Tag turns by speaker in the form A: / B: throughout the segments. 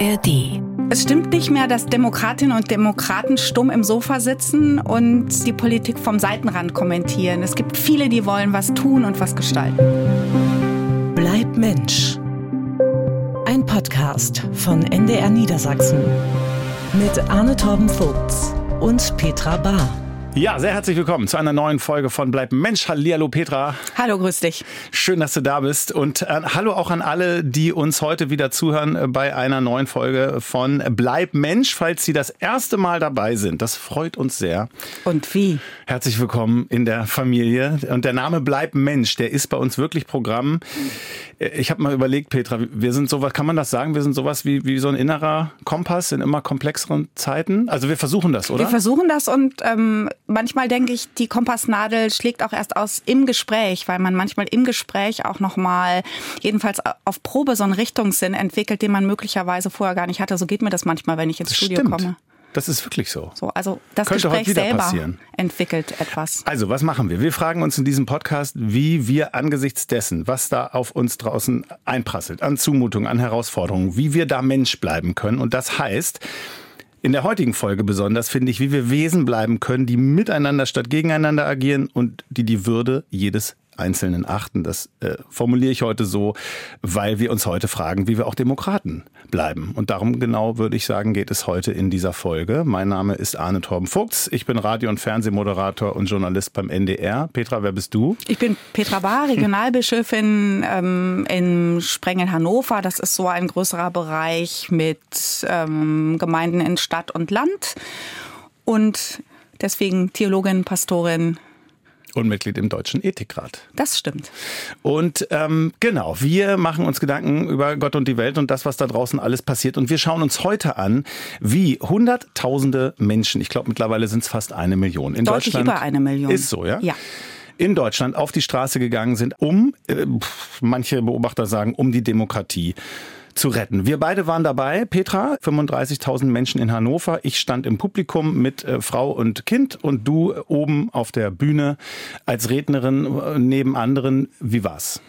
A: ARD.
B: Es stimmt nicht mehr, dass Demokratinnen und Demokraten stumm im Sofa sitzen und die Politik vom Seitenrand kommentieren. Es gibt viele, die wollen was tun und was gestalten.
A: Bleib Mensch. Ein Podcast von NDR Niedersachsen mit Arne Torben Vogts und Petra Bahr.
C: Ja, sehr herzlich willkommen zu einer neuen Folge von Bleib Mensch. Hallihallo Petra.
B: Hallo, grüß dich.
C: Schön, dass du da bist. Und äh, hallo auch an alle, die uns heute wieder zuhören äh, bei einer neuen Folge von Bleib Mensch, falls Sie das erste Mal dabei sind. Das freut uns sehr.
B: Und wie?
C: Herzlich willkommen in der Familie. Und der Name Bleib Mensch, der ist bei uns wirklich Programm. Ich habe mal überlegt, Petra, wir sind sowas, kann man das sagen? Wir sind sowas wie, wie so ein innerer Kompass in immer komplexeren Zeiten. Also wir versuchen das, oder?
B: Wir versuchen das und ähm, manchmal denke ich, die Kompassnadel schlägt auch erst aus im Gespräch, weil man manchmal im Gespräch auch nochmal, jedenfalls auf Probe, so einen Richtungssinn entwickelt, den man möglicherweise vorher gar nicht hatte. So geht mir das manchmal, wenn ich ins
C: das
B: Studio
C: stimmt.
B: komme.
C: Das ist wirklich so.
B: So, also das
C: Könnte
B: Gespräch selber
C: passieren.
B: entwickelt etwas.
C: Also, was machen wir? Wir fragen uns in diesem Podcast, wie wir angesichts dessen, was da auf uns draußen einprasselt, an Zumutungen, an Herausforderungen, wie wir da Mensch bleiben können. Und das heißt, in der heutigen Folge besonders finde ich, wie wir Wesen bleiben können, die miteinander statt gegeneinander agieren und die die Würde jedes Einzelnen achten. Das äh, formuliere ich heute so, weil wir uns heute fragen, wie wir auch Demokraten bleiben. Und darum genau würde ich sagen, geht es heute in dieser Folge. Mein Name ist Arne Torben Fuchs. Ich bin Radio- und Fernsehmoderator und Journalist beim NDR. Petra, wer bist du?
B: Ich bin Petra Bahr, Regionalbischöfin ähm, in Sprengel Hannover. Das ist so ein größerer Bereich mit ähm, Gemeinden in Stadt und Land. Und deswegen Theologin, Pastorin.
C: Und Mitglied im Deutschen Ethikrat.
B: Das stimmt.
C: Und ähm, genau, wir machen uns Gedanken über Gott und die Welt und das, was da draußen alles passiert. Und wir schauen uns heute an, wie Hunderttausende Menschen, ich glaube mittlerweile sind es fast eine Million in
B: Deutlich
C: Deutschland.
B: über eine Million.
C: Ist so, ja?
B: Ja.
C: in Deutschland auf die Straße gegangen sind, um, äh, manche Beobachter sagen, um die Demokratie zu retten. Wir beide waren dabei, Petra, 35.000 Menschen in Hannover. Ich stand im Publikum mit äh, Frau und Kind und du oben auf der Bühne als Rednerin äh, neben anderen. Wie war's?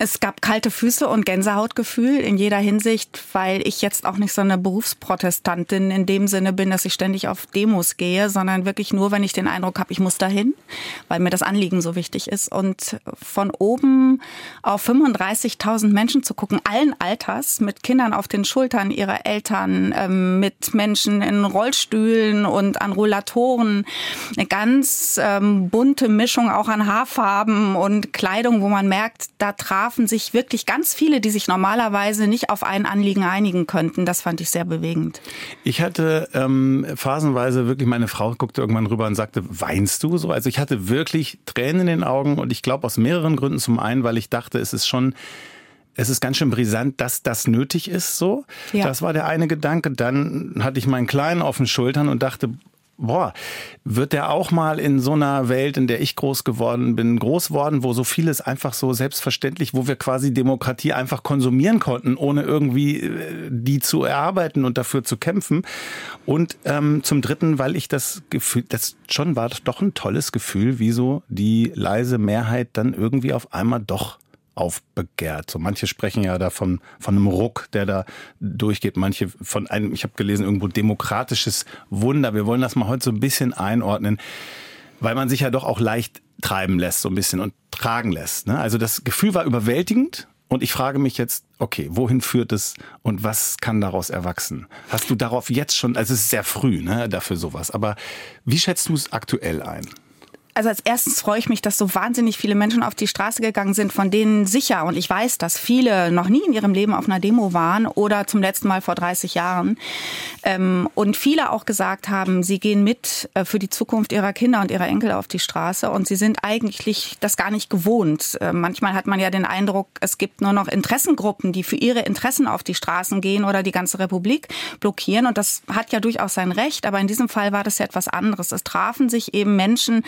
B: Es gab kalte Füße und Gänsehautgefühl in jeder Hinsicht, weil ich jetzt auch nicht so eine Berufsprotestantin in dem Sinne bin, dass ich ständig auf Demos gehe, sondern wirklich nur, wenn ich den Eindruck habe, ich muss dahin, weil mir das Anliegen so wichtig ist. Und von oben auf 35.000 Menschen zu gucken, allen Alters, mit Kindern auf den Schultern ihrer Eltern, ähm, mit Menschen in Rollstühlen und an Rollatoren, eine ganz ähm, bunte Mischung auch an Haarfarben und Kleidung, wo man merkt, da trafen sich wirklich ganz viele, die sich normalerweise nicht auf ein Anliegen einigen könnten. Das fand ich sehr bewegend.
C: Ich hatte ähm, phasenweise wirklich, meine Frau guckte irgendwann rüber und sagte, weinst du so? Also ich hatte wirklich Tränen in den Augen und ich glaube aus mehreren Gründen. Zum einen, weil ich dachte, es ist schon es ist ganz schön brisant, dass das nötig ist so.
B: Ja.
C: Das war der eine Gedanke. Dann hatte ich meinen Kleinen auf den Schultern und dachte, boah, wird der auch mal in so einer Welt, in der ich groß geworden bin, groß worden, wo so vieles einfach so selbstverständlich, wo wir quasi Demokratie einfach konsumieren konnten, ohne irgendwie äh, die zu erarbeiten und dafür zu kämpfen. Und ähm, zum Dritten, weil ich das Gefühl, das schon war doch ein tolles Gefühl, wie so die leise Mehrheit dann irgendwie auf einmal doch aufbegehrt. So manche sprechen ja davon von einem Ruck, der da durchgeht. Manche von einem, ich habe gelesen, irgendwo demokratisches Wunder. Wir wollen das mal heute so ein bisschen einordnen, weil man sich ja doch auch leicht treiben lässt, so ein bisschen und tragen lässt. Ne? Also das Gefühl war überwältigend. Und ich frage mich jetzt, okay, wohin führt es und was kann daraus erwachsen? Hast du darauf jetzt schon, also es ist sehr früh ne, dafür sowas, aber wie schätzt du es aktuell ein?
B: Also als erstes freue ich mich, dass so wahnsinnig viele Menschen auf die Straße gegangen sind, von denen sicher, und ich weiß, dass viele noch nie in ihrem Leben auf einer Demo waren oder zum letzten Mal vor 30 Jahren. Ähm, und viele auch gesagt haben, sie gehen mit äh, für die Zukunft ihrer Kinder und ihrer Enkel auf die Straße und sie sind eigentlich das gar nicht gewohnt. Äh, manchmal hat man ja den Eindruck, es gibt nur noch Interessengruppen, die für ihre Interessen auf die Straßen gehen oder die ganze Republik blockieren. Und das hat ja durchaus sein Recht, aber in diesem Fall war das ja etwas anderes. Es trafen sich eben Menschen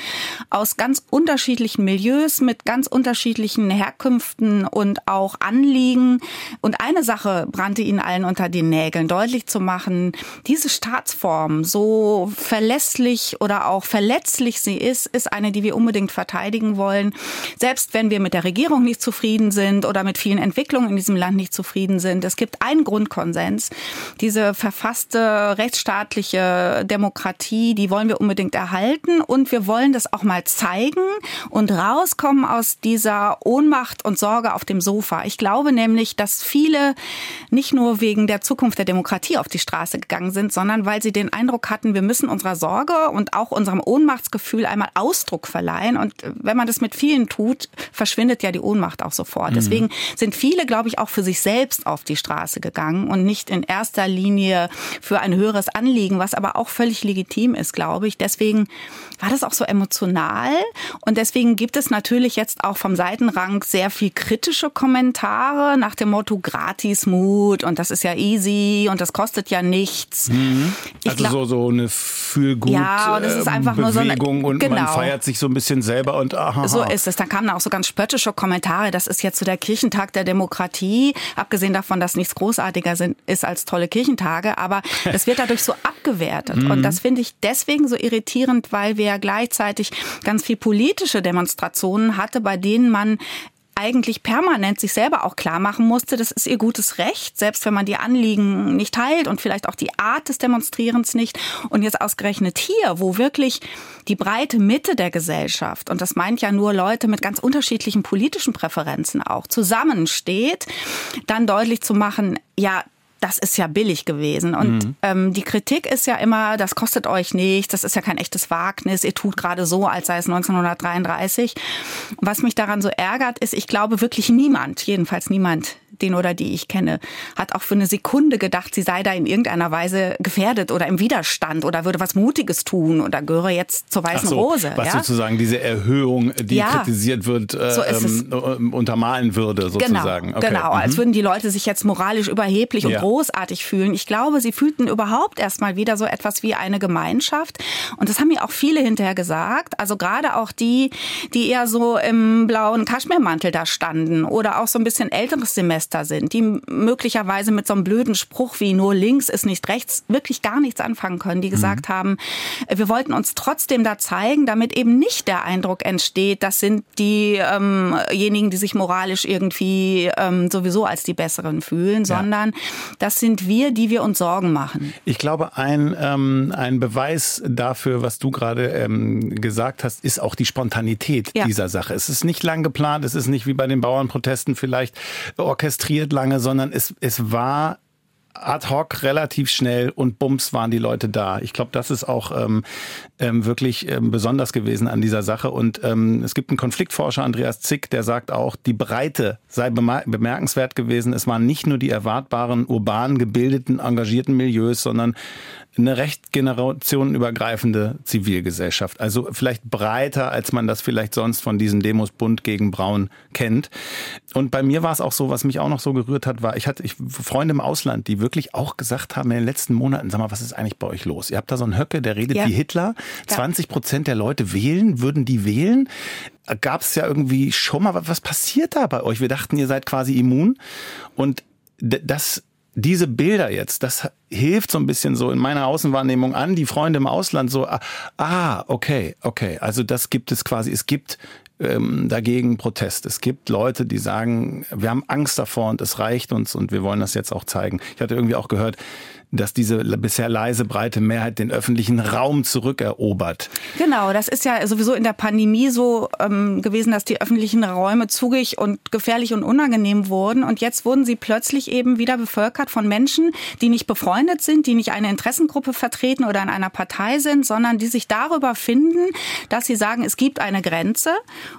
B: aus ganz unterschiedlichen Milieus, mit ganz unterschiedlichen Herkünften und auch Anliegen. Und eine Sache brannte ihnen allen unter den Nägeln, deutlich zu machen, diese Staatsform, so verlässlich oder auch verletzlich sie ist, ist eine, die wir unbedingt verteidigen wollen. Selbst wenn wir mit der Regierung nicht zufrieden sind oder mit vielen Entwicklungen in diesem Land nicht zufrieden sind. Es gibt einen Grundkonsens. Diese verfasste rechtsstaatliche Demokratie, die wollen wir unbedingt erhalten und wir wollen das auch mal zeigen und rauskommen aus dieser Ohnmacht und Sorge auf dem Sofa. Ich glaube nämlich, dass viele nicht nur wegen der Zukunft der Demokratie auf die Straße gegangen sind, sondern weil sie den Eindruck hatten, wir müssen unserer Sorge und auch unserem Ohnmachtsgefühl einmal Ausdruck verleihen. Und wenn man das mit vielen tut, verschwindet ja die Ohnmacht auch sofort. Mhm. Deswegen sind viele, glaube ich, auch für sich selbst auf die Straße gegangen und nicht in erster Linie für ein höheres Anliegen, was aber auch völlig legitim ist, glaube ich. Deswegen war das auch so emotional und deswegen gibt es natürlich jetzt auch vom Seitenrang sehr viel kritische Kommentare nach dem Motto Gratismut und das ist ja easy und das kostet ja nichts.
C: Mhm. Also glaub, so, so eine Fühlgut ja, und es ist einfach Bewegung nur so eine, und genau. man feiert sich so ein bisschen selber und aha.
B: So ist es. Dann kamen auch so ganz spöttische Kommentare. Das ist jetzt so der Kirchentag der Demokratie. Abgesehen davon, dass nichts großartiger sind, ist als tolle Kirchentage. Aber es wird dadurch so abgewertet. und mhm. das finde ich deswegen so irritierend, weil wir ja gleichzeitig ganz viel politische Demonstrationen hatte, bei denen man eigentlich permanent sich selber auch klar machen musste, das ist ihr gutes Recht, selbst wenn man die Anliegen nicht teilt und vielleicht auch die Art des Demonstrierens nicht. Und jetzt ausgerechnet hier, wo wirklich die breite Mitte der Gesellschaft, und das meint ja nur Leute mit ganz unterschiedlichen politischen Präferenzen auch, zusammensteht, dann deutlich zu machen, ja, das ist ja billig gewesen. Und mhm. ähm, die Kritik ist ja immer, das kostet euch nichts, das ist ja kein echtes Wagnis, ihr tut gerade so, als sei es 1933. Was mich daran so ärgert, ist, ich glaube wirklich niemand, jedenfalls niemand den oder die ich kenne, hat auch für eine Sekunde gedacht, sie sei da in irgendeiner Weise gefährdet oder im Widerstand oder würde was Mutiges tun oder gehöre jetzt zur Weißen so, Rose.
C: Was ja? sozusagen diese Erhöhung, die ja, kritisiert wird, äh, so ähm, untermalen würde sozusagen.
B: Genau, okay. genau mhm. als würden die Leute sich jetzt moralisch überheblich und ja. großartig fühlen. Ich glaube, sie fühlten überhaupt erstmal wieder so etwas wie eine Gemeinschaft. Und das haben mir auch viele hinterher gesagt. Also gerade auch die, die eher so im blauen Kaschmirmantel da standen oder auch so ein bisschen älteres Semester Semester sind, die möglicherweise mit so einem blöden Spruch wie nur links ist nicht rechts wirklich gar nichts anfangen können, die gesagt mhm. haben, wir wollten uns trotzdem da zeigen, damit eben nicht der Eindruck entsteht, das sind diejenigen, ähm die sich moralisch irgendwie ähm, sowieso als die Besseren fühlen, ja. sondern das sind wir, die wir uns Sorgen machen.
C: Ich glaube, ein, ähm, ein Beweis dafür, was du gerade ähm, gesagt hast, ist auch die Spontanität ja. dieser Sache. Es ist nicht lang geplant, es ist nicht wie bei den Bauernprotesten vielleicht orchestriert orchestriert lange, sondern es, es war ad hoc relativ schnell und bums waren die Leute da. Ich glaube, das ist auch ähm, ähm, wirklich ähm, besonders gewesen an dieser Sache. Und ähm, es gibt einen Konfliktforscher, Andreas Zick, der sagt auch, die Breite sei bemerkenswert gewesen. Es waren nicht nur die erwartbaren, urban gebildeten, engagierten Milieus, sondern eine recht generationenübergreifende Zivilgesellschaft. Also vielleicht breiter, als man das vielleicht sonst von diesen Demos bunt gegen braun kennt. Und bei mir war es auch so, was mich auch noch so gerührt hat, war, ich hatte ich, Freunde im Ausland, die wirklich auch gesagt haben in den letzten Monaten, sag mal, was ist eigentlich bei euch los? Ihr habt da so einen Höcke, der redet ja. wie Hitler. 20 Prozent der Leute wählen, würden die wählen? Gab es ja irgendwie schon mal, was passiert da bei euch? Wir dachten, ihr seid quasi immun. Und das diese Bilder jetzt, das hilft so ein bisschen so in meiner Außenwahrnehmung an, die Freunde im Ausland so, ah, ah okay, okay, also das gibt es quasi, es gibt ähm, dagegen Protest. Es gibt Leute, die sagen, wir haben Angst davor und es reicht uns und wir wollen das jetzt auch zeigen. Ich hatte irgendwie auch gehört, dass diese bisher leise breite Mehrheit den öffentlichen Raum zurückerobert.
B: Genau, das ist ja sowieso in der Pandemie so ähm, gewesen, dass die öffentlichen Räume zugig und gefährlich und unangenehm wurden. Und jetzt wurden sie plötzlich eben wieder bevölkert von Menschen, die nicht befreundet sind, die nicht eine Interessengruppe vertreten oder in einer Partei sind, sondern die sich darüber finden, dass sie sagen, es gibt eine Grenze.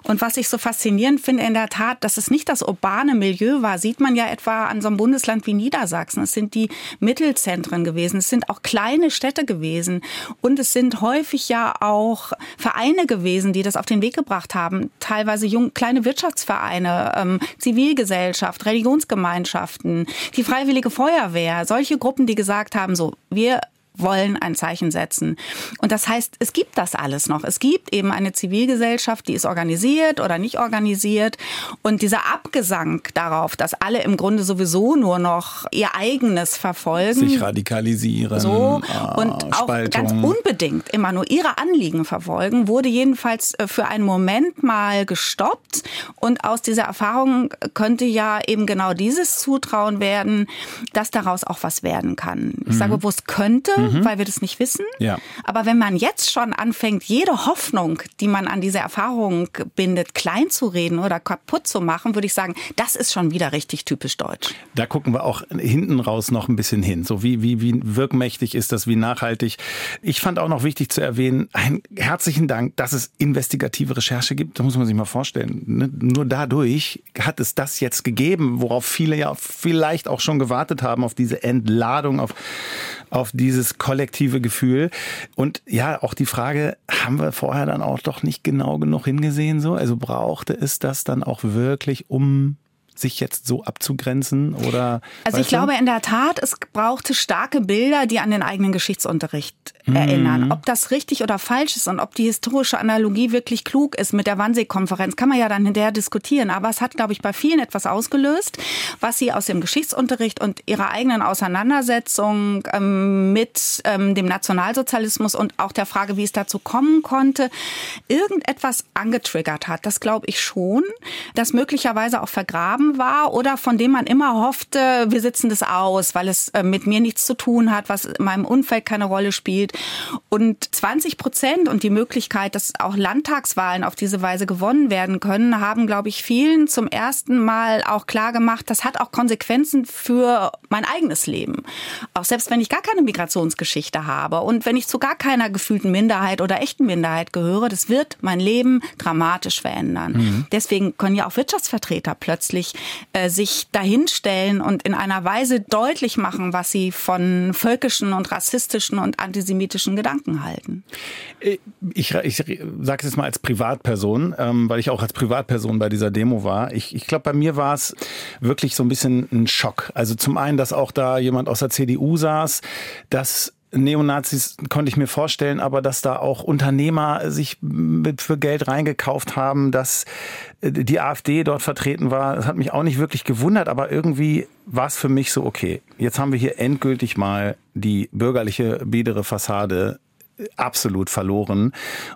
B: Und was ich so faszinierend finde, in der Tat, dass es nicht das urbane Milieu war, sieht man ja etwa an so einem Bundesland wie Niedersachsen. Es sind die Mittelzentren Zentren gewesen. Es sind auch kleine Städte gewesen. Und es sind häufig ja auch Vereine gewesen, die das auf den Weg gebracht haben. Teilweise jung, kleine Wirtschaftsvereine, ähm, Zivilgesellschaft, Religionsgemeinschaften, die Freiwillige Feuerwehr. Solche Gruppen, die gesagt haben, so, wir wollen ein Zeichen setzen. Und das heißt, es gibt das alles noch. Es gibt eben eine Zivilgesellschaft, die ist organisiert oder nicht organisiert. Und dieser Abgesang darauf, dass alle im Grunde sowieso nur noch ihr eigenes verfolgen.
C: Sich radikalisieren.
B: So. Und auch Spaltung. ganz unbedingt immer nur ihre Anliegen verfolgen, wurde jedenfalls äh, für einen Moment mal gestoppt. Und aus dieser Erfahrung könnte ja eben genau dieses Zutrauen werden, dass daraus auch was werden kann. Ich mhm. sage bewusst könnte, mhm. weil wir das nicht wissen. Ja. Aber wenn man jetzt schon anfängt, jede Hoffnung, die man an diese Erfahrung bindet, klein zu reden oder kaputt zu machen, würde ich sagen, das ist schon wieder richtig typisch deutsch.
C: Da gucken wir auch hinten raus noch ein bisschen hin. So wie, wie, wie wirkmächtig ist das, wie nachhaltig. Ich fand auch noch wichtig zu erwähnen, einen herzlichen Dank, dass es investigative Recherche gibt. Da muss man sich mal vorstellen. Ne? Nur dadurch hat es das jetzt gegeben, worauf viele ja vielleicht auch schon gewartet haben, auf diese Entladung, auf, auf dieses kollektive Gefühl. Und ja, auch die Frage, haben wir vorher dann auch doch nicht genau genug hingesehen so? Also brauchte es das dann auch wirklich, um sich jetzt so abzugrenzen oder?
B: Also ich glaube in der Tat, es brauchte starke Bilder, die an den eigenen Geschichtsunterricht mhm. erinnern. Ob das richtig oder falsch ist und ob die historische Analogie wirklich klug ist mit der Wannsee-Konferenz, kann man ja dann hinterher diskutieren. Aber es hat, glaube ich, bei vielen etwas ausgelöst, was sie aus dem Geschichtsunterricht und ihrer eigenen Auseinandersetzung ähm, mit ähm, dem Nationalsozialismus und auch der Frage, wie es dazu kommen konnte, irgendetwas angetriggert hat. Das glaube ich schon, das möglicherweise auch vergraben War oder von dem man immer hoffte, wir sitzen das aus, weil es äh, mit mir nichts zu tun hat, was in meinem Umfeld keine Rolle spielt. Und 20 Prozent und die Möglichkeit, dass auch Landtagswahlen auf diese Weise gewonnen werden können, haben, glaube ich, vielen zum ersten Mal auch klar gemacht, das hat auch Konsequenzen für mein eigenes Leben. Auch selbst wenn ich gar keine Migrationsgeschichte habe und wenn ich zu gar keiner gefühlten Minderheit oder echten Minderheit gehöre, das wird mein Leben dramatisch verändern. Mhm. Deswegen können ja auch Wirtschaftsvertreter plötzlich äh, sich dahinstellen und in einer Weise deutlich machen, was sie von völkischen und rassistischen und antisemitischen Gedanken halten.
C: Äh, ich, ich sage es jetzt mal als Privatperson, ähm, weil ich auch als Privatperson bei dieser Demo war. Ich, ich glaube, bei mir war es wirklich so ein bisschen ein Schock. Also zum einen, dass auch da jemand aus der CDU saß, dass Neonazis konnte ich mir vorstellen, aber dass da auch Unternehmer sich mit für Geld reingekauft haben, dass äh, die AfD dort vertreten war, das hat mich auch nicht wirklich gewundert, aber irgendwie war es für mich so, okay, jetzt haben wir hier endgültig mal die bürgerliche biedere Fassade absolut verloren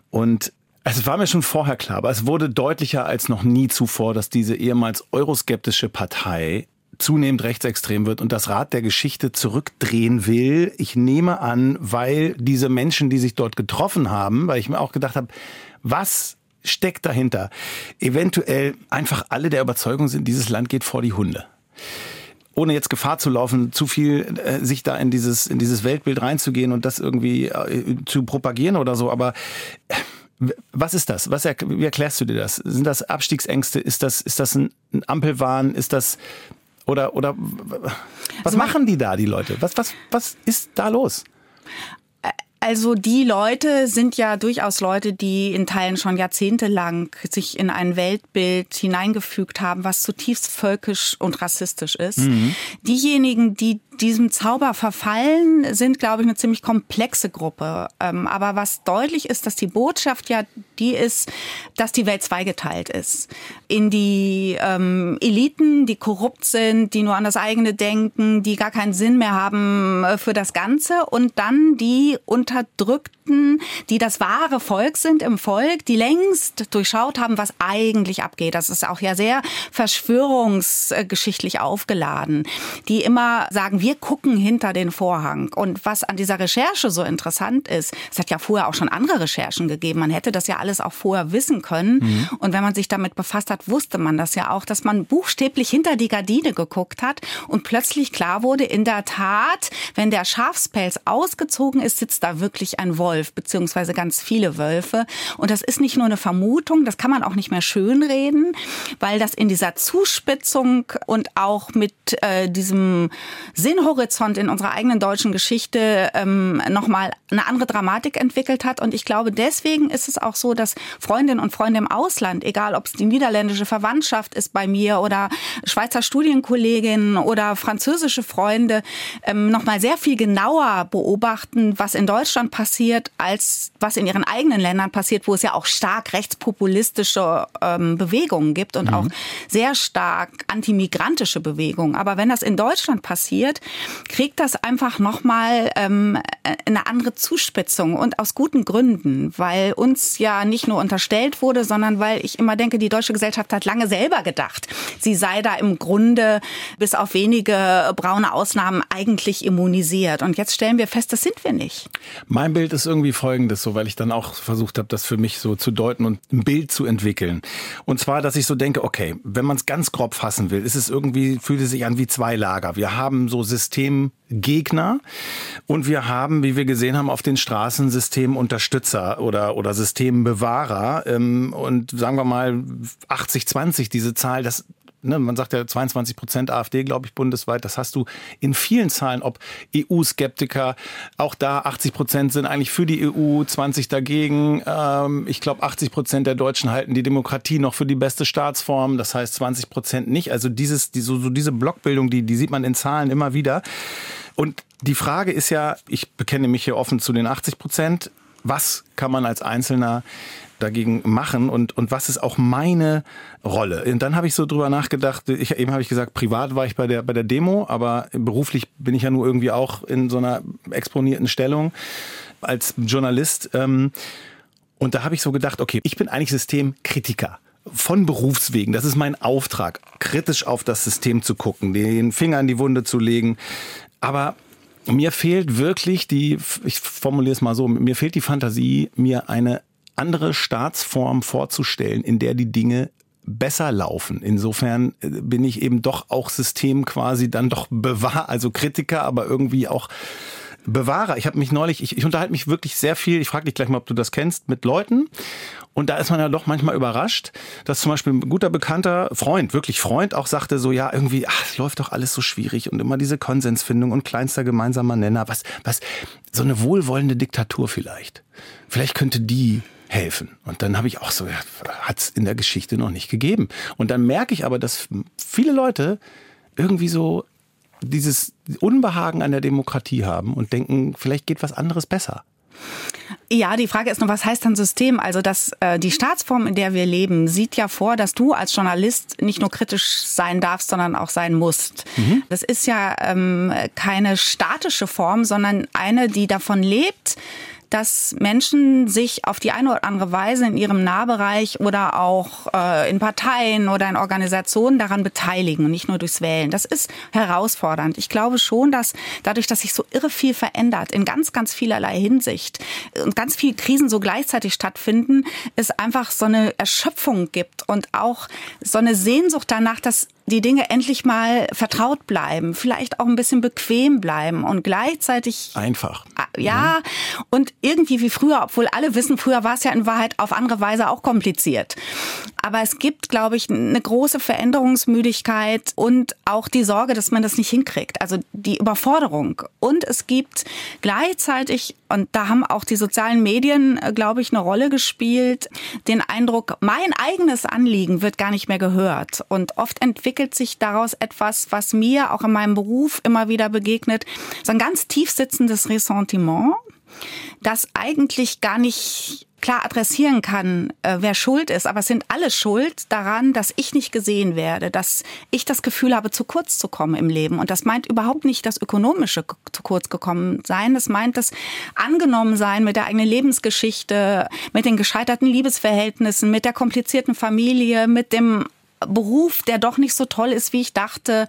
C: und es war mir schon vorher klar, aber es wurde deutlicher als noch nie zuvor, dass diese ehemals euroskeptische Partei zunehmend rechtsextrem wird und das Rad der Geschichte zurückdrehen will. Ich nehme an, weil diese Menschen, die sich dort getroffen haben, weil ich mir auch gedacht habe, was steckt dahinter? Eventuell einfach alle der Überzeugung sind, dieses Land geht vor die Hunde ohne jetzt Gefahr zu laufen, zu viel äh, sich da in dieses in dieses Weltbild reinzugehen und das irgendwie äh, zu propagieren oder so, aber äh, was ist das? Was wie erklärst du dir das? Sind das Abstiegsängste? Ist das ist das ein, ein Ampelwahn? Ist das oder, oder was also machen die da, die Leute? Was, was, was ist da los?
B: Also die Leute sind ja durchaus Leute, die in Teilen schon jahrzehntelang sich in ein Weltbild hineingefügt haben, was zutiefst völkisch und rassistisch ist. Mhm. Diejenigen, die diesem Zauber verfallen, sind, glaube ich, eine ziemlich komplexe Gruppe. Ähm, aber was deutlich ist, dass die Botschaft ja die ist, dass die Welt zweigeteilt ist. In die ähm, Eliten, die korrupt sind, die nur an das eigene denken, die gar keinen Sinn mehr haben äh, für das Ganze und dann die Unterdrückten, die das wahre Volk sind im Volk, die längst durchschaut haben, was eigentlich abgeht. Das ist auch ja sehr verschwörungsgeschichtlich aufgeladen, die immer sagen, wir gucken hinter den Vorhang. Und was an dieser Recherche so interessant ist, es hat ja vorher auch schon andere Recherchen gegeben. Man hätte das ja alles auch vorher wissen können. Mhm. Und wenn man sich damit befasst hat, wusste man das ja auch, dass man buchstäblich hinter die Gardine geguckt hat und plötzlich klar wurde, in der Tat, wenn der Schafspelz ausgezogen ist, sitzt da wirklich ein Wolf, beziehungsweise ganz viele Wölfe. Und das ist nicht nur eine Vermutung, das kann man auch nicht mehr schönreden, weil das in dieser Zuspitzung und auch mit äh, diesem Sinn Szenenhorizont in unserer eigenen deutschen Geschichte ähm, nochmal eine andere Dramatik entwickelt hat. Und ich glaube, deswegen ist es auch so, dass Freundinnen und Freunde im Ausland, egal ob es die niederländische Verwandtschaft ist bei mir oder Schweizer Studienkolleginnen oder französische Freunde, ähm, nochmal sehr viel genauer beobachten, was in Deutschland passiert, als was in ihren eigenen Ländern passiert, wo es ja auch stark rechtspopulistische ähm, Bewegungen gibt und mhm. auch sehr stark antimigrantische Bewegungen. Aber wenn das in Deutschland passiert, kriegt das einfach nochmal ähm, eine andere Zuspitzung und aus guten Gründen, weil uns ja nicht nur unterstellt wurde, sondern weil ich immer denke, die deutsche Gesellschaft hat lange selber gedacht, sie sei da im Grunde bis auf wenige braune Ausnahmen eigentlich immunisiert. Und jetzt stellen wir fest, das sind wir nicht.
C: Mein Bild ist irgendwie folgendes, so weil ich dann auch versucht habe, das für mich so zu deuten und ein Bild zu entwickeln. Und zwar, dass ich so denke, okay, wenn man es ganz grob fassen will, ist es irgendwie, fühlt es sich an wie zwei Lager. Wir haben so Systemgegner und wir haben, wie wir gesehen haben, auf den Straßen Systemunterstützer oder, oder Systembewahrer. Ähm, und sagen wir mal 80-20, diese Zahl, das ne, man sagt ja 22 Prozent AfD, glaube ich, bundesweit. Das hast du in vielen Zahlen, ob EU-Skeptiker, auch da 80 Prozent sind eigentlich für die EU, 20 dagegen. Ähm, ich glaube, 80 Prozent der Deutschen halten die Demokratie noch für die beste Staatsform. Das heißt 20 Prozent nicht. Also dieses, die, so, so diese Blockbildung, die, die sieht man in Zahlen immer wieder. Und die Frage ist ja, ich bekenne mich hier offen zu den 80 Prozent. Was kann man als Einzelner dagegen machen und, und was ist auch meine Rolle? Und dann habe ich so drüber nachgedacht, ich, eben habe ich gesagt, privat war ich bei der, bei der Demo, aber beruflich bin ich ja nur irgendwie auch in so einer exponierten Stellung als Journalist. Ähm, und da habe ich so gedacht, okay, ich bin eigentlich Systemkritiker von Berufswegen. Das ist mein Auftrag, kritisch auf das System zu gucken, den Finger in die Wunde zu legen. Aber mir fehlt wirklich die, ich formuliere es mal so, mir fehlt die Fantasie, mir eine andere Staatsform vorzustellen, in der die Dinge besser laufen. Insofern äh, bin ich eben doch auch System quasi dann doch bewahr, also Kritiker, aber irgendwie auch Bewahrer. Ich habe mich neulich, ich, ich unterhalte mich wirklich sehr viel, ich frage dich gleich mal, ob du das kennst, mit Leuten. Und da ist man ja doch manchmal überrascht, dass zum Beispiel ein guter Bekannter, Freund, wirklich Freund, auch sagte so, ja, irgendwie, ach, es läuft doch alles so schwierig und immer diese Konsensfindung und kleinster gemeinsamer Nenner. Was, was, so eine wohlwollende Diktatur vielleicht. Vielleicht könnte die helfen. Und dann habe ich auch so, ja, hat es in der Geschichte noch nicht gegeben. Und dann merke ich aber, dass viele Leute irgendwie so dieses Unbehagen an der Demokratie haben und denken, vielleicht geht was anderes besser.
B: Ja, die Frage ist nur, was heißt dann System? Also dass äh, die Staatsform, in der wir leben, sieht ja vor, dass du als Journalist nicht nur kritisch sein darfst, sondern auch sein musst. Mhm. Das ist ja ähm, keine statische Form, sondern eine, die davon lebt, dass Menschen sich auf die eine oder andere Weise in ihrem Nahbereich oder auch äh, in Parteien oder in Organisationen daran beteiligen und nicht nur durchs Wählen. Das ist herausfordernd. Ich glaube schon, dass dadurch, dass sich so irre viel verändert in ganz, ganz vielerlei Hinsicht und ganz viele Krisen so gleichzeitig stattfinden, es einfach so eine Erschöpfung gibt und auch so eine Sehnsucht danach, dass die Dinge endlich mal vertraut bleiben, vielleicht auch ein bisschen bequem bleiben und gleichzeitig
C: einfach.
B: Ah, ja, mhm. und irgendwie wie früher, obwohl alle wissen, früher war es ja in Wahrheit auf andere Weise auch kompliziert. Aber es gibt, glaube ich, eine große Veränderungsmüdigkeit und auch die Sorge, dass man das nicht hinkriegt. Also die Überforderung. Und es gibt gleichzeitig, und da haben auch die sozialen Medien, glaube ich, eine Rolle gespielt, den Eindruck, mein eigenes Anliegen wird gar nicht mehr gehört. Und oft entwickelt sich daraus etwas, was mir auch in meinem Beruf immer wieder begegnet, so ein ganz tief sitzendes Ressentiment, das eigentlich gar nicht klar adressieren kann, äh, wer schuld ist, aber es sind alle schuld daran, dass ich nicht gesehen werde, dass ich das Gefühl habe, zu kurz zu kommen im Leben. Und das meint überhaupt nicht das Ökonomische zu kurz gekommen sein. Das meint das angenommen sein mit der eigenen Lebensgeschichte, mit den gescheiterten Liebesverhältnissen, mit der komplizierten Familie, mit dem Beruf, der doch nicht so toll ist, wie ich dachte,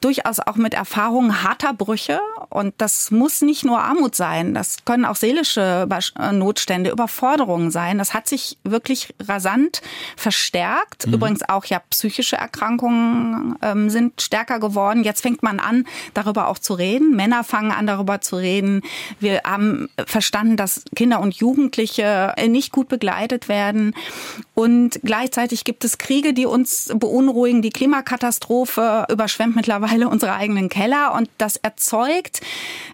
B: durchaus auch mit Erfahrungen harter Brüche Und das muss nicht nur Armut sein, das können auch seelische äh, Notstände, Überforderungen sein. Das hat sich wirklich rasant verstärkt. Mhm. Übrigens auch ja psychische Erkrankungen ähm, sind stärker geworden. Jetzt fängt man an, darüber auch zu reden. Männer fangen an, darüber zu reden. Wir haben verstanden, dass Kinder und Jugendliche nicht gut begleitet werden. Und gleichzeitig gibt es Kriege, die uns beunruhigen. Die Klimakatastrophe überschwemmt mittlerweile unsere eigenen Keller. Und das erzeugt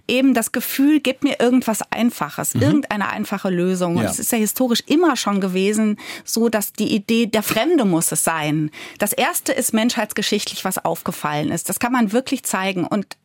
B: eben das Gefühl, gib mir irgendwas Einfaches, mhm. irgendeine einfache Lösung. Und es ist ja historisch immer schon gewesen, so dass die Idee, der Fremde muss es sein. Das erste ist menschheitsgeschichtlich, was aufgefallen ist. Das kann man wirklich zeigen. Und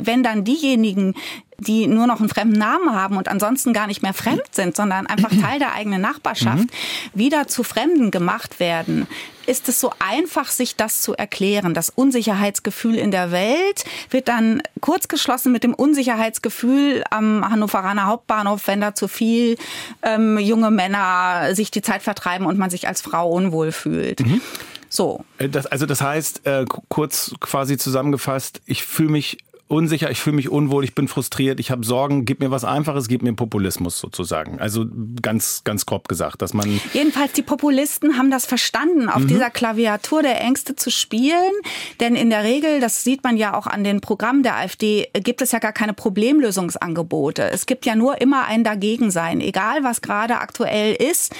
B: wenn dann diejenigen, die nur noch einen fremden Namen haben und ansonsten gar nicht mehr fremd sind, sondern einfach Teil der eigenen Nachbarschaft, mhm. wieder zu Fremden gemacht werden, ist es so einfach, sich das zu erklären. Das Unsicherheitsgefühl in der Welt wird dann kurzgeschlossen mit dem Unsicherheitsgefühl am Hannoveraner Hauptbahnhof, wenn da zu viel ähm, junge Männer sich die Zeit vertreiben und man sich als Frau unwohl fühlt. Mhm. So.
C: Äh, das, also das heißt, äh, kurz quasi zusammengefasst, ich fühle mich unsicher, ich fühle mich unwohl, ich bin frustriert, ich habe Sorgen, gib mir was Einfaches, gib mir Populismus sozusagen. Also ganz, ganz grob gesagt, dass man.
B: Jedenfalls die Populisten haben das verstanden, auf mhm. dieser Klaviatur der Ängste zu spielen. Denn in der Regel, das sieht man ja auch an den Programmen der AfD, gibt es ja gar keine Problemlösungsangebote. Es gibt ja nur immer ein Dagegensein, egal was gerade aktuell ist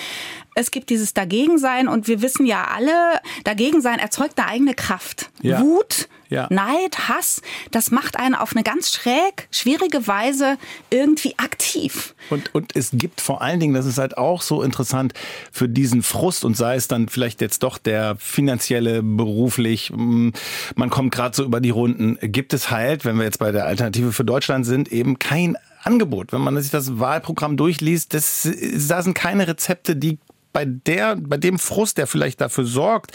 B: es gibt dieses Dagegensein und wir wissen ja alle, Dagegensein erzeugt eine eigene Kraft. Ja. Wut, ja. Neid, Hass, das macht einen auf eine ganz schräg, schwierige Weise irgendwie aktiv.
C: Und, und es gibt vor allen Dingen, das ist halt auch so interessant, für diesen Frust und sei es dann vielleicht jetzt doch der finanzielle, beruflich, mm, man kommt gerade so über die Runden, gibt es halt, wenn wir jetzt bei der Alternative für Deutschland sind, eben kein Angebot. Wenn man sich das Wahlprogramm durchliest, das, da sind keine Rezepte, die bei der, bei dem Frust, der vielleicht dafür sorgt,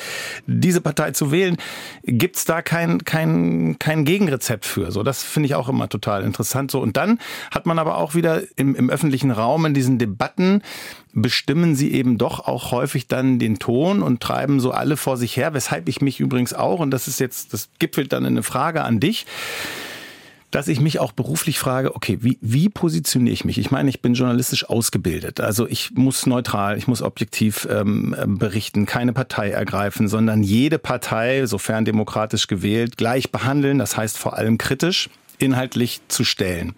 C: diese Partei zu wählen, gibt's da kein, kein, kein Gegenrezept für. So, das finde ich auch immer total interessant. So, und dann hat man aber auch wieder im, im öffentlichen Raum in diesen Debatten bestimmen sie eben doch auch häufig dann den Ton und treiben so alle vor sich her, weshalb ich mich übrigens auch, und das ist jetzt, das gipfelt dann in eine Frage an dich, dass ich mich auch beruflich frage, okay, wie, wie positioniere ich mich? Ich meine, ich bin journalistisch ausgebildet. Also ich muss neutral, ich muss objektiv ähm, berichten, keine Partei ergreifen, sondern jede Partei, sofern demokratisch gewählt, gleich behandeln. Das heißt vor allem kritisch, inhaltlich zu stellen.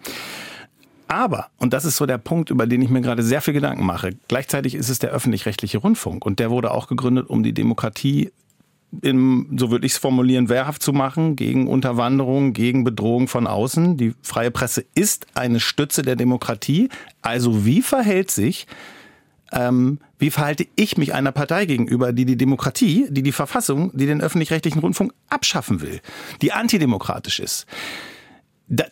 C: Aber, und das ist so der Punkt, über den ich mir gerade sehr viel Gedanken mache, gleichzeitig ist es der öffentlich-rechtliche Rundfunk und der wurde auch gegründet, um die Demokratie im, so würde ich es formulieren, wehrhaft zu machen gegen Unterwanderung, gegen Bedrohung von außen. Die freie Presse ist eine Stütze der Demokratie. Also wie verhält sich, ähm, wie verhalte ich mich einer Partei gegenüber, die die Demokratie, die die Verfassung, die den öffentlich-rechtlichen Rundfunk abschaffen will, die antidemokratisch ist? Da,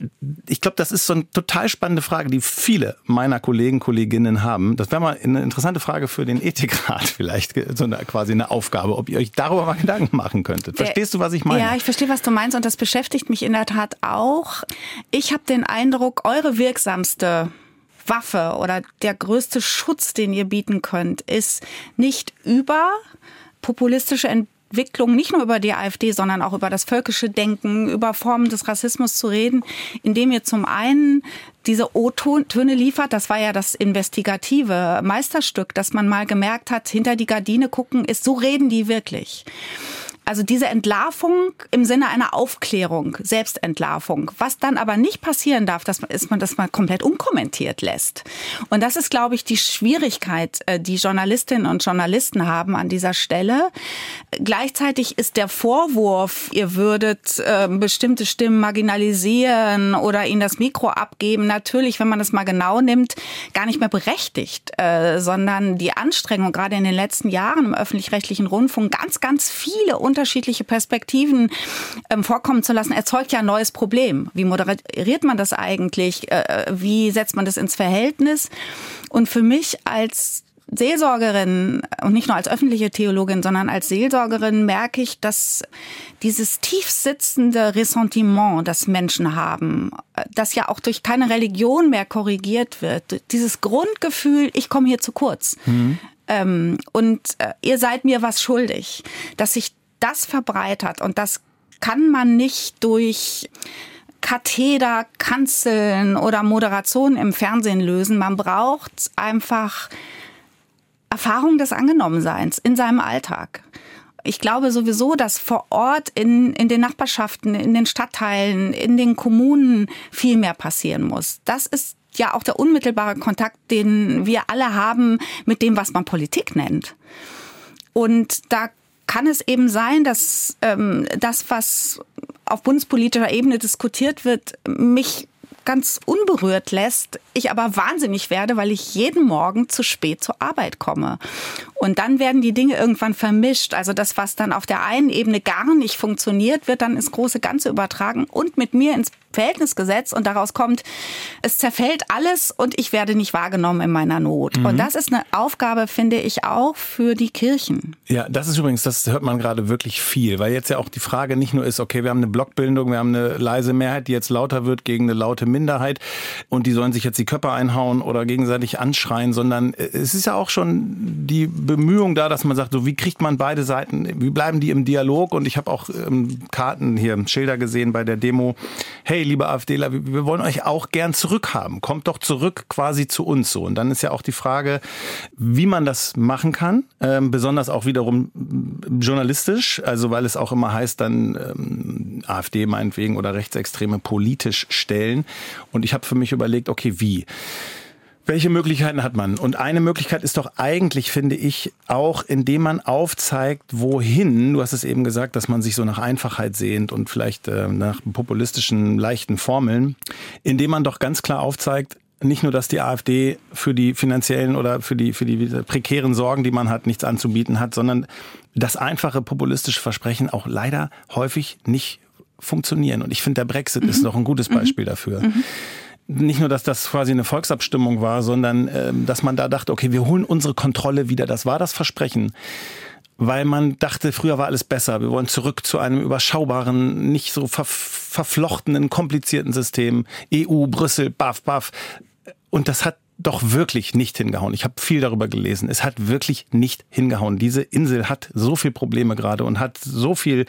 C: ich glaube, das ist so eine total spannende Frage, die viele meiner Kollegen, Kolleginnen haben. Das wäre mal eine interessante Frage für den Ethikrat vielleicht, so eine, quasi eine Aufgabe, ob ihr euch darüber mal Gedanken machen könntet. Verstehst du, was ich meine?
B: Ja, ich verstehe, was du meinst und das beschäftigt mich in der Tat auch. Ich habe den Eindruck, eure wirksamste Waffe oder der größte Schutz, den ihr bieten könnt, ist nicht über populistische Entwicklung Entwicklung, nicht nur über die AfD, sondern auch über das völkische Denken, über Formen des Rassismus zu reden, indem ihr zum einen diese O-Töne liefert. Das war ja das investigative Meisterstück, dass man mal gemerkt hat, hinter die Gardine gucken ist, so reden die wirklich. Also diese Entlarvung im Sinne einer Aufklärung, Selbstentlarvung. Was dann aber nicht passieren darf, dass man, ist man das mal komplett unkommentiert lässt. Und das ist, glaube ich, die Schwierigkeit, äh, die Journalistinnen und Journalisten haben an dieser Stelle. Gleichzeitig ist der Vorwurf, ihr würdet äh, bestimmte Stimmen marginalisieren oder ihnen das Mikro abgeben, natürlich, wenn man das mal genau nimmt, gar nicht mehr berechtigt, äh, sondern die Anstrengung, gerade in den letzten Jahren im öffentlich-rechtlichen Rundfunk, ganz, ganz viele unterschiedliche Perspektiven ähm, vorkommen zu lassen, erzeugt ja ein neues Problem. Wie moderiert man das eigentlich? Äh, wie setzt man das ins Verhältnis? Und für mich als Seelsorgerin und nicht nur als öffentliche Theologin, sondern als Seelsorgerin merke ich, dass dieses tief sitzende Ressentiment, das Menschen haben, das ja auch durch keine Religion mehr korrigiert wird, dieses Grundgefühl, ich komme hier zu kurz. Mhm. Ähm, und äh, ihr seid mir was schuldig, dass sich das verbreitert und das kann man nicht durch Katheder, Kanzeln oder Moderation im Fernsehen lösen. Man braucht einfach Erfahrung des Angenommenseins in seinem Alltag. Ich glaube sowieso, dass vor Ort in, in den Nachbarschaften, in den Stadtteilen, in den Kommunen viel mehr passieren muss. Das ist ja auch der unmittelbare Kontakt, den wir alle haben mit dem, was man Politik nennt. Und da kann es eben sein, dass ähm, das, was auf bundespolitischer Ebene diskutiert wird, mich ganz unberührt lässt, ich aber wahnsinnig werde, weil ich jeden Morgen zu spät zur Arbeit komme. Und dann werden die Dinge irgendwann vermischt. Also das, was dann auf der einen Ebene gar nicht funktioniert, wird dann ins große Ganze übertragen und mit mir ins Verhältnis gesetzt und daraus kommt, es zerfällt alles und ich werde nicht wahrgenommen in meiner Not. Mhm. Und das ist eine Aufgabe, finde ich, auch für die Kirchen.
C: Ja, das ist übrigens, das hört man gerade wirklich viel, weil jetzt ja auch die Frage nicht nur ist, okay, wir haben eine Blockbildung, wir haben eine leise Mehrheit, die jetzt lauter wird gegen eine laute Minderheit und die sollen sich jetzt die Köpfe einhauen oder gegenseitig anschreien, sondern es ist ja auch schon die Bemühung da, dass man sagt, so wie kriegt man beide Seiten, wie bleiben die im Dialog und ich habe auch ähm, Karten hier, Schilder gesehen bei der Demo, hey, liebe AfDler, wir wollen euch auch gern zurückhaben. Kommt doch zurück quasi zu uns so. Und dann ist ja auch die Frage, wie man das machen kann, ähm, besonders auch wiederum journalistisch, also weil es auch immer heißt, dann ähm, AfD meinetwegen oder Rechtsextreme politisch stellen. Und ich habe für mich überlegt, okay, wie? Welche Möglichkeiten hat man? Und eine Möglichkeit ist doch eigentlich, finde ich, auch, indem man aufzeigt, wohin, du hast es eben gesagt, dass man sich so nach Einfachheit sehnt und vielleicht äh, nach populistischen, leichten Formeln, indem man doch ganz klar aufzeigt, nicht nur, dass die AfD für die finanziellen oder für die, für die prekären Sorgen, die man hat, nichts anzubieten hat, sondern das einfache populistische Versprechen auch leider häufig nicht funktionieren. Und ich finde, der Brexit mhm. ist noch ein gutes Beispiel mhm. dafür. Mhm nicht nur, dass das quasi eine Volksabstimmung war, sondern ähm, dass man da dachte, okay, wir holen unsere Kontrolle wieder. Das war das Versprechen. Weil man dachte, früher war alles besser. Wir wollen zurück zu einem überschaubaren, nicht so ver verflochtenen, komplizierten System. EU, Brüssel, baff, baff. Und das hat doch wirklich nicht hingehauen. Ich habe viel darüber gelesen. Es hat wirklich nicht hingehauen. Diese Insel hat so viel Probleme gerade und hat so viel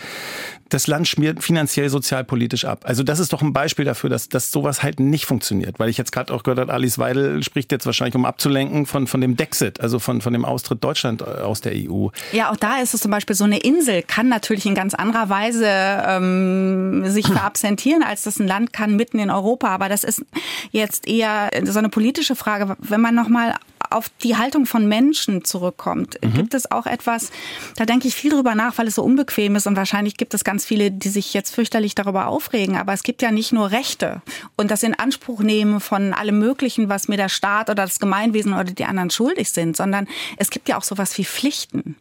C: das Land schmiert finanziell, sozialpolitisch ab. Also das ist doch ein Beispiel dafür, dass, dass sowas halt nicht funktioniert. Weil ich jetzt gerade auch gehört habe, Alice Weidel spricht jetzt wahrscheinlich, um abzulenken von, von dem Dexit, also von, von dem Austritt Deutschland äh, aus der EU.
B: Ja, auch da ist es zum Beispiel so eine Insel, kann natürlich in ganz anderer Weise ähm, sich verabsentieren, als das ein Land kann mitten in Europa. Aber das ist jetzt eher so eine politische Frage. Wenn man nochmal auf die Haltung von Menschen zurückkommt, mhm. gibt es auch etwas, da denke ich viel drüber nach, weil es so unbequem ist und wahrscheinlich gibt es ganz viele, die sich jetzt fürchterlich darüber aufregen. Aber es gibt ja nicht nur Rechte und das in Anspruch nehmen von allem Möglichen, was mir der Staat oder das Gemeinwesen oder die anderen schuldig sind, sondern es gibt ja auch sowas wie Pflichten.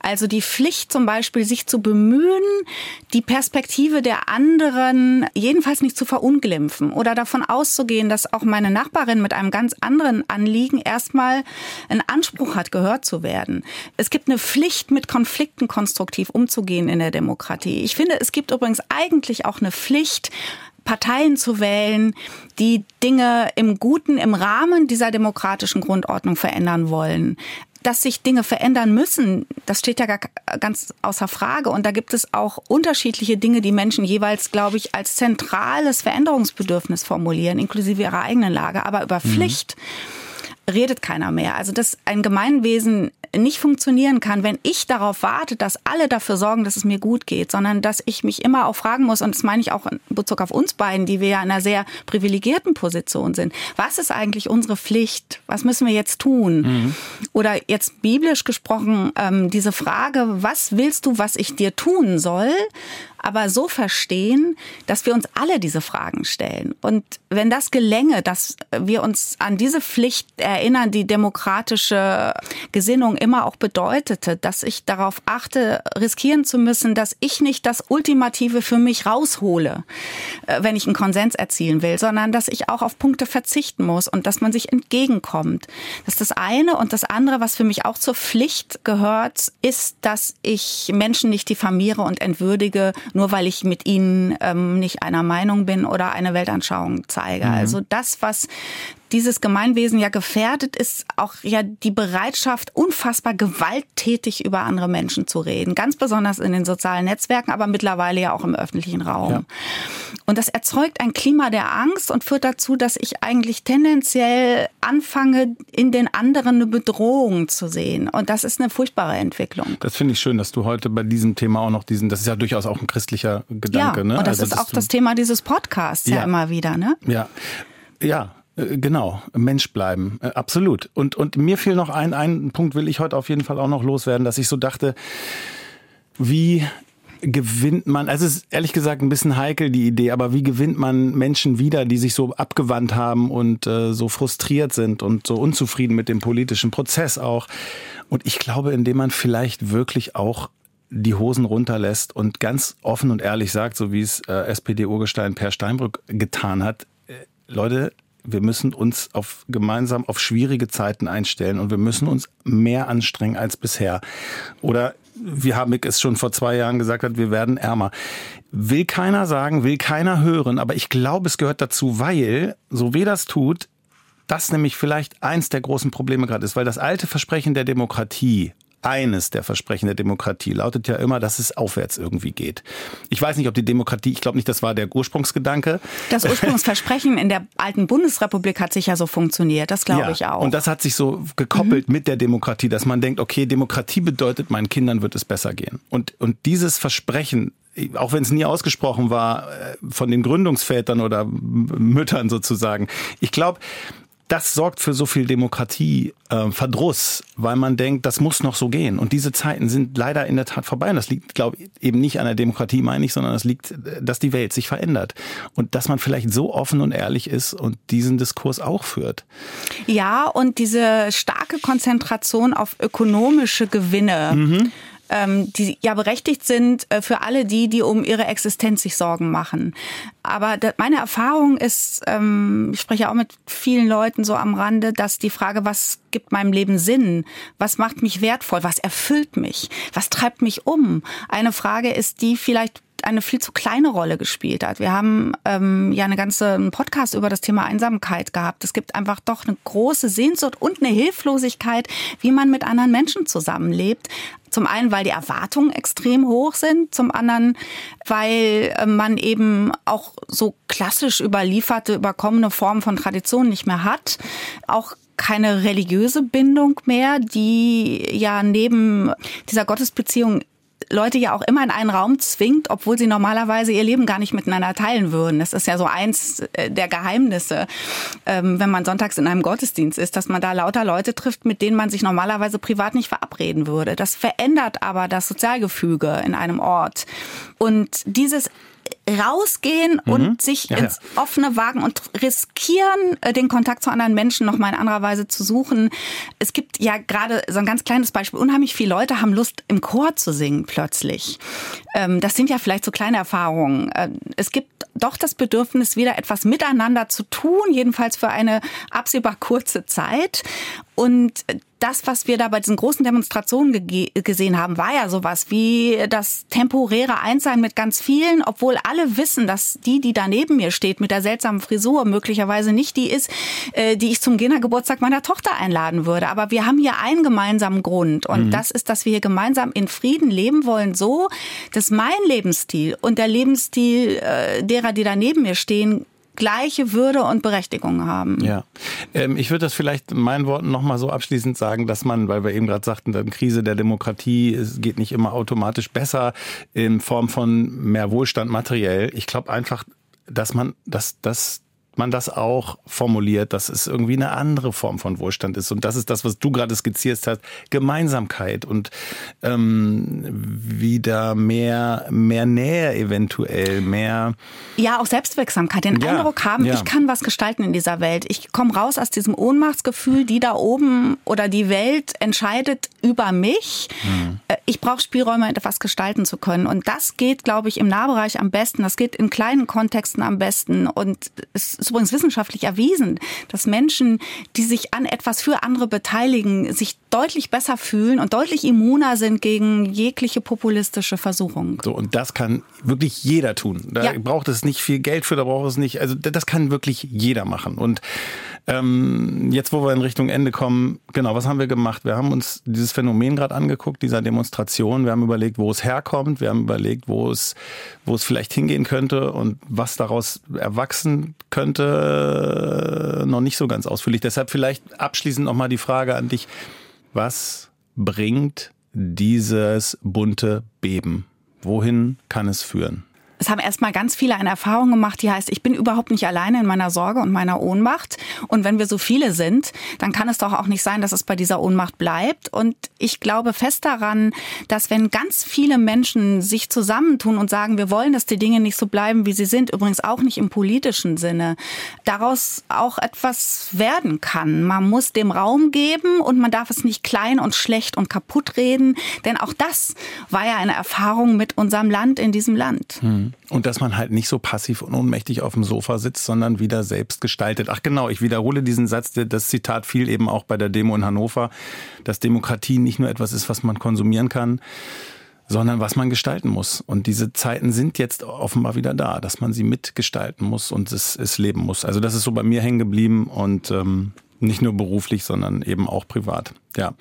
B: Also die Pflicht zum Beispiel, sich zu bemühen, die Perspektive der anderen jedenfalls nicht zu verunglimpfen oder davon auszugehen, dass auch meine Nachbarin mit einem ganz anderen Anliegen erst erstmal einen Anspruch hat, gehört zu werden. Es gibt eine Pflicht, mit Konflikten konstruktiv umzugehen in der Demokratie. Ich finde, es gibt übrigens eigentlich auch eine Pflicht, Parteien zu wählen, die Dinge im Guten, im Rahmen dieser demokratischen Grundordnung verändern wollen. Dass sich Dinge verändern müssen, das steht ja ganz außer Frage. Und da gibt es auch unterschiedliche Dinge, die Menschen jeweils, glaube ich, als zentrales Veränderungsbedürfnis formulieren, inklusive ihrer eigenen Lage. Aber über mhm. Pflicht redet keiner mehr. Also dass ein Gemeinwesen nicht funktionieren kann, wenn ich darauf warte, dass alle dafür sorgen, dass es mir gut geht, sondern dass ich mich immer auch fragen muss, und das meine ich auch in Bezug auf uns beiden, die wir ja in einer sehr privilegierten Position sind. Was ist eigentlich unsere Pflicht? Was müssen wir jetzt tun? Mhm. Oder jetzt biblisch gesprochen, ähm, diese Frage, was willst du, was ich dir tun soll? Aber so verstehen, dass wir uns alle diese Fragen stellen. Und wenn das gelänge, dass wir uns an diese Pflicht erinnern, die demokratische Gesinnung immer auch bedeutete, dass ich darauf achte, riskieren zu müssen, dass ich nicht das Ultimative für mich raushole, äh, wenn ich einen Konsens erzielen will, sondern dass ich auch auf Punkte verzichten muss und dass man sich entgegenkommt. Das ist das eine. Und das andere, was für mich auch zur Pflicht gehört, ist, dass ich Menschen nicht diffamiere und entwürdige, nur weil ich mit ihnen ähm, nicht einer Meinung bin oder eine Weltanschauung zeige. Mhm. Also das, was dieses Gemeinwesen ja gefährdet, ist auch ja die Bereitschaft, unfassbar gewalttätig über andere Menschen zu reden. Ganz besonders in den sozialen Netzwerken, aber mittlerweile ja auch im öffentlichen Raum. Ja. Und das erzeugt ein Klima der Angst und führt dazu, dass ich eigentlich tendenziell anfange, in den anderen eine Bedrohung zu sehen. Und das ist eine furchtbare Entwicklung.
C: Das finde ich schön, dass du heute bei diesem Thema auch noch diesen, das ist ja durchaus auch ein christlicher Gedanke.
B: Ja,
C: ne?
B: und das
C: also,
B: ist auch das Thema dieses Podcasts ja, ja immer wieder. Ne?
C: Ja, ja, Genau, Mensch bleiben, äh, absolut. Und, und mir fiel noch ein, ein Punkt will ich heute auf jeden Fall auch noch loswerden, dass ich so dachte, wie gewinnt man, also es ist ehrlich gesagt ein bisschen heikel die Idee, aber wie gewinnt man Menschen wieder, die sich so abgewandt haben und äh, so frustriert sind und so unzufrieden mit dem politischen Prozess auch. Und ich glaube, indem man vielleicht wirklich auch die Hosen runterlässt und ganz offen und ehrlich sagt, so wie es äh, SPD-Urgestein Per Steinbrück getan hat, äh, Leute, wir müssen uns auf gemeinsam auf schwierige Zeiten einstellen und wir müssen uns mehr anstrengen als bisher. Oder wie Habeck es schon vor zwei Jahren gesagt hat, wir werden ärmer. Will keiner sagen, will keiner hören, aber ich glaube, es gehört dazu, weil, so wie das tut, das nämlich vielleicht eins der großen Probleme gerade ist, weil das alte Versprechen der Demokratie, eines der Versprechen der Demokratie lautet ja immer, dass es aufwärts irgendwie geht. Ich weiß nicht, ob die Demokratie, ich glaube nicht, das war der Ursprungsgedanke.
B: Das Ursprungsversprechen in der alten Bundesrepublik hat sich ja so funktioniert, das glaube ja, ich auch.
C: Und das hat sich so gekoppelt mhm. mit der Demokratie, dass man denkt, okay, Demokratie bedeutet, meinen Kindern wird es besser gehen. Und, und dieses Versprechen auch wenn es nie ausgesprochen war, äh, von den Gründungsvätern oder Müttern sozusagen. Ich glaube, das sorgt für so viel Demokratie, äh, Verdruss, weil man denkt, das muss noch so gehen. Und diese Zeiten sind leider in der Tat vorbei. Und das liegt, glaube ich, eben nicht an der Demokratie, meine ich, sondern es liegt, dass die Welt sich verändert. Und dass man vielleicht so offen und ehrlich ist und diesen Diskurs auch führt.
B: Ja, und diese starke Konzentration auf ökonomische Gewinne. Mhm ähm, die ja berechtigt sind äh, für alle die, die um ihre Existenz sich Sorgen machen. Aber meine Erfahrung ist, ähm, ich spreche auch mit vielen Leuten so am Rande, dass die Frage, was gibt meinem Leben Sinn? Was macht mich wertvoll? Was erfüllt mich? Was treibt mich um? Eine Frage ist, die vielleicht eine viel zu kleine Rolle gespielt hat. Wir haben ähm, ja eine ganze Podcast über das Thema Einsamkeit gehabt. Es gibt einfach doch eine große Sehnsucht und eine Hilflosigkeit, wie man mit anderen Menschen zusammenlebt. Zum einen, weil die Erwartungen extrem hoch sind, zum anderen, weil äh, man eben auch so klassisch überlieferte, überkommene Formen von Tradition nicht mehr hat. Auch keine religiöse Bindung mehr, die ja neben dieser Gottesbeziehung Leute ja auch immer in einen Raum zwingt, obwohl sie normalerweise ihr Leben gar nicht miteinander teilen würden. Das ist ja so eins äh, der Geheimnisse, ähm, wenn man sonntags in einem Gottesdienst ist, dass man da lauter Leute trifft, mit denen man sich normalerweise privat nicht verabreden würde. Das verändert aber das Sozialgefüge in einem Ort. Und dieses rausgehen mhm. und sich ja, ins offene wagen und riskieren, äh, den Kontakt zu anderen Menschen noch mal in anderer Weise zu suchen. Es gibt ja gerade so ein ganz kleines Beispiel. Unheimlich viele Leute haben Lust, im Chor zu singen plötzlich. Ähm, das sind ja vielleicht so kleine Erfahrungen. Äh, es gibt doch das Bedürfnis, wieder etwas miteinander zu tun, jedenfalls für eine absehbar kurze Zeit. Und das, was wir da bei diesen großen Demonstrationen gesehen haben, war ja sowas wie das temporäre Einssein mit ganz vielen, obwohl alle wissen, dass die, die da neben mir steht mit der seltsamen Frisur, möglicherweise nicht die ist, äh, die ich zum Kindergeburtstag meiner Tochter einladen würde. Aber wir haben hier einen gemeinsamen Grund und mhm. das ist, dass wir hier gemeinsam in Frieden leben wollen, so, dass mein Lebensstil und der Lebensstil äh, derer, die da neben mir stehen, gleiche Würde und Berechtigung haben.
C: Ja, ähm, ich würde das vielleicht in meinen Worten nochmal so abschließend sagen, dass man, weil wir eben gerade sagten, dann Krise der Demokratie, es geht nicht immer automatisch besser in Form von mehr Wohlstand materiell. Ich glaube einfach, dass man, dass, dass man das auch formuliert, dass es irgendwie eine andere Form von Wohlstand ist. Und das ist das, was du gerade skizziert hast, Gemeinsamkeit und ähm, wieder mehr, mehr Nähe eventuell, mehr.
B: Ja, auch Selbstwirksamkeit, den ja, Eindruck haben, ja. ich kann was gestalten in dieser Welt. Ich komme raus aus diesem Ohnmachtsgefühl, die da oben oder die Welt entscheidet über mich. Mhm. Ich brauche Spielräume, etwas gestalten zu können. Und das geht, glaube ich, im Nahbereich am besten. Das geht in kleinen Kontexten am besten. Und es ist übrigens wissenschaftlich erwiesen, dass Menschen, die sich an etwas für andere beteiligen, sich deutlich besser fühlen und deutlich immuner sind gegen jegliche populistische Versuchung.
C: So, und das kann wirklich jeder tun. Da ja. braucht es nicht viel Geld für, da braucht es nicht, also das kann wirklich jeder machen. Und Ähm, jetzt, wo wir in Richtung Ende kommen, genau, was haben wir gemacht? Wir haben uns dieses Phänomen gerade angeguckt, dieser Demonstration. Wir haben überlegt, wo es herkommt. Wir haben überlegt, wo es, wo es vielleicht hingehen könnte und was daraus erwachsen könnte. Noch nicht so ganz ausführlich. Deshalb vielleicht abschließend nochmal die Frage an dich. Was bringt dieses bunte Beben? Wohin kann es führen?
B: Es haben erstmal ganz viele eine Erfahrung gemacht, die heißt, ich bin überhaupt nicht alleine in meiner Sorge und meiner Ohnmacht. Und wenn wir so viele sind, dann kann es doch auch nicht sein, dass es bei dieser Ohnmacht bleibt. Und ich glaube fest daran, dass wenn ganz viele Menschen sich zusammentun und sagen, wir wollen, dass die Dinge nicht so bleiben, wie sie sind, übrigens auch nicht im politischen Sinne, daraus auch etwas werden kann. Man muss dem Raum geben und man darf es nicht klein und schlecht und kaputt reden, denn auch das war ja eine Erfahrung mit unserem Land in diesem Land. Hm.
C: Und dass man halt nicht so passiv und ohnmächtig auf dem Sofa sitzt, sondern wieder selbst gestaltet. Ach genau, ich wiederhole diesen Satz, das Zitat fiel eben auch bei der Demo in Hannover, dass Demokratie nicht nur etwas ist, was man konsumieren kann, sondern was man gestalten muss. Und diese Zeiten sind jetzt offenbar wieder da, dass man sie mitgestalten muss und es, es leben muss. Also das ist so bei mir hängen geblieben und ähm, nicht nur beruflich, sondern eben auch privat. Ja.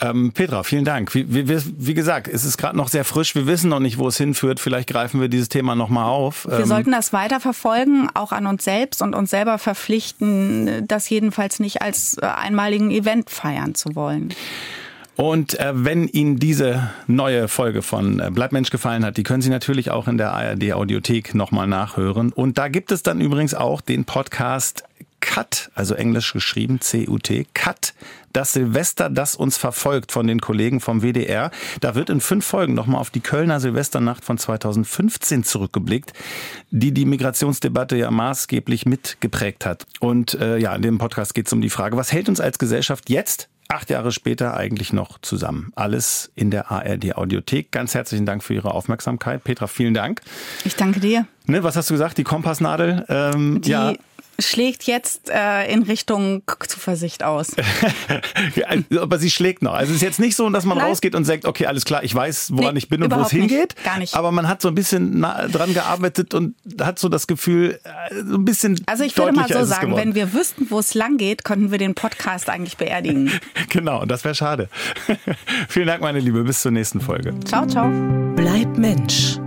C: Ähm, Petra, vielen Dank. Wie, wie, wie gesagt, es ist gerade noch sehr frisch. Wir wissen noch nicht, wo es hinführt. Vielleicht greifen wir dieses Thema nochmal auf.
B: Wir ähm, sollten das weiter verfolgen, auch an uns selbst und uns selber verpflichten, das jedenfalls nicht als äh, einmaligen Event feiern zu wollen.
C: Und äh, wenn Ihnen diese neue Folge von äh, Bleibmensch gefallen hat, die können Sie natürlich auch in der ARD Audiothek nochmal nachhören. Und da gibt es dann übrigens auch den Podcast Cut, also englisch geschrieben, C-U-T, Cut, das Silvester, das uns verfolgt von den Kollegen vom WDR. Da wird in fünf Folgen nochmal auf die Kölner Silvesternacht von 2015 zurückgeblickt, die die Migrationsdebatte ja maßgeblich mitgeprägt hat. Und äh, ja, in dem Podcast geht es um die Frage, was hält uns als Gesellschaft jetzt acht Jahre später eigentlich noch zusammen. Alles in der ARD Audiothek. Ganz herzlichen Dank für Ihre Aufmerksamkeit. Petra, vielen Dank.
B: Ich danke dir.
C: Ne, was hast du gesagt? Die Kompassnadel? Ähm,
B: die ja schlägt jetzt äh, in Richtung Zuversicht aus.
C: Aber sie schlägt noch. Also es ist jetzt nicht so, dass man Nein. rausgeht und sagt, okay, alles klar, ich weiß, woran nee, ich bin und wo es hingeht.
B: Gar nicht.
C: Aber man hat so ein bisschen dran gearbeitet und hat so das Gefühl, äh, so ein bisschen.
B: Also ich würde mal so sagen, wenn wir wüssten, wo es lang geht, könnten wir den Podcast eigentlich beerdigen.
C: genau, das wäre schade. Vielen Dank, meine Liebe. Bis zur nächsten Folge.
B: Ciao, ciao.
A: Bleib Mensch.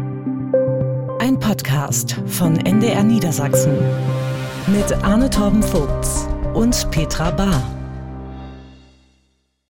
A: Ein Podcast von NDR Niedersachsen mit Arne Torben Vogts und Petra Bahr.